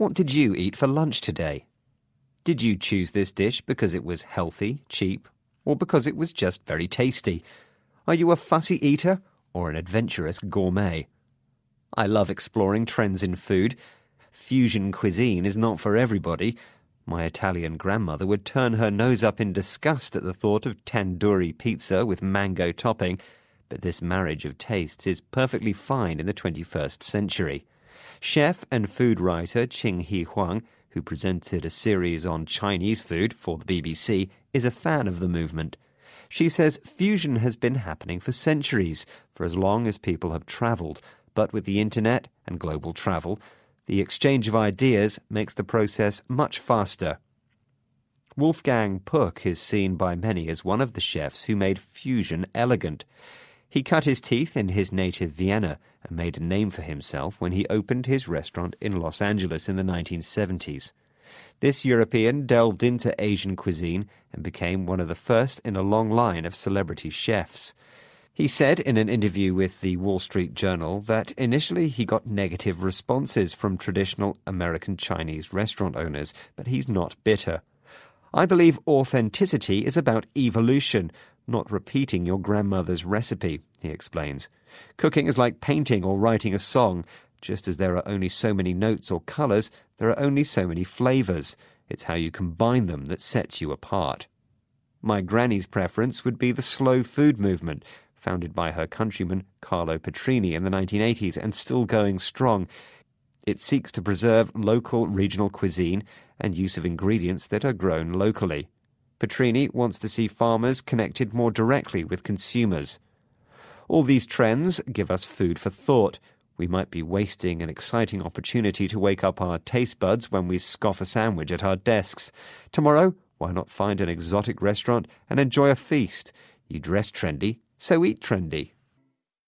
What did you eat for lunch today? Did you choose this dish because it was healthy, cheap, or because it was just very tasty? Are you a fussy eater or an adventurous gourmet? I love exploring trends in food. Fusion cuisine is not for everybody. My Italian grandmother would turn her nose up in disgust at the thought of tandoori pizza with mango topping, but this marriage of tastes is perfectly fine in the 21st century. Chef and food writer Ching He Huang, who presented a series on Chinese food for the BBC, is a fan of the movement. She says fusion has been happening for centuries, for as long as people have travelled, but with the internet and global travel, the exchange of ideas makes the process much faster. Wolfgang Puck is seen by many as one of the chefs who made fusion elegant. He cut his teeth in his native Vienna and made a name for himself when he opened his restaurant in Los Angeles in the 1970s. This European delved into Asian cuisine and became one of the first in a long line of celebrity chefs. He said in an interview with the Wall Street Journal that initially he got negative responses from traditional American Chinese restaurant owners, but he's not bitter. I believe authenticity is about evolution, not repeating your grandmother's recipe, he explains. Cooking is like painting or writing a song. Just as there are only so many notes or colours, there are only so many flavours. It's how you combine them that sets you apart. My granny's preference would be the slow food movement, founded by her countryman Carlo Petrini in the 1980s and still going strong. It seeks to preserve local regional cuisine and use of ingredients that are grown locally. Petrini wants to see farmers connected more directly with consumers. All these trends give us food for thought. We might be wasting an exciting opportunity to wake up our taste buds when we scoff a sandwich at our desks. Tomorrow, why not find an exotic restaurant and enjoy a feast? You dress trendy, so eat trendy.